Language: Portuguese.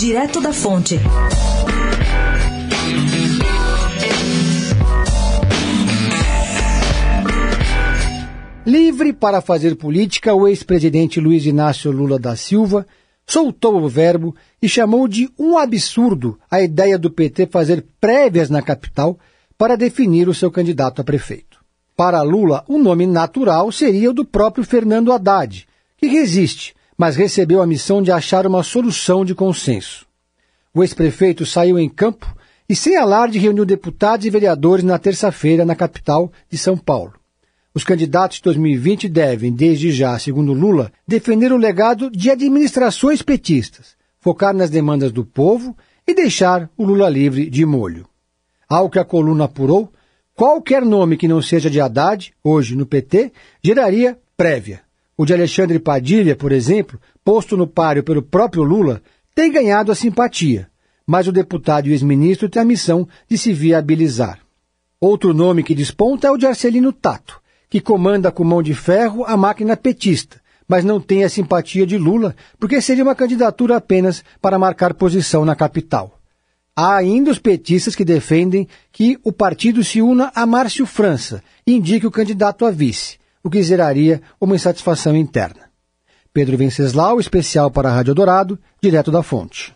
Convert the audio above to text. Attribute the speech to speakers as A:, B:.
A: Direto da Fonte.
B: Livre para fazer política, o ex-presidente Luiz Inácio Lula da Silva soltou o verbo e chamou de um absurdo a ideia do PT fazer prévias na capital para definir o seu candidato a prefeito. Para Lula, o nome natural seria o do próprio Fernando Haddad, que resiste, mas recebeu a missão de achar uma solução de consenso. O ex-prefeito saiu em campo e, sem alarde, reuniu deputados e vereadores na terça-feira na capital de São Paulo. Os candidatos de 2020 devem, desde já, segundo Lula, defender o legado de administrações petistas, focar nas demandas do povo e deixar o Lula livre de molho. Ao que a coluna apurou, qualquer nome que não seja de Haddad, hoje no PT, geraria prévia. O de Alexandre Padilha, por exemplo, posto no páreo pelo próprio Lula, tem ganhado a simpatia, mas o deputado e ex-ministro tem a missão de se viabilizar. Outro nome que desponta é o de Arcelino Tato, que comanda com mão de ferro a máquina petista, mas não tem a simpatia de Lula, porque seria uma candidatura apenas para marcar posição na capital. Há ainda os petistas que defendem que o partido se una a Márcio França e indique o candidato a vice, o que geraria uma insatisfação interna. Pedro Venceslau, especial para a Rádio Dourado, direto da fonte.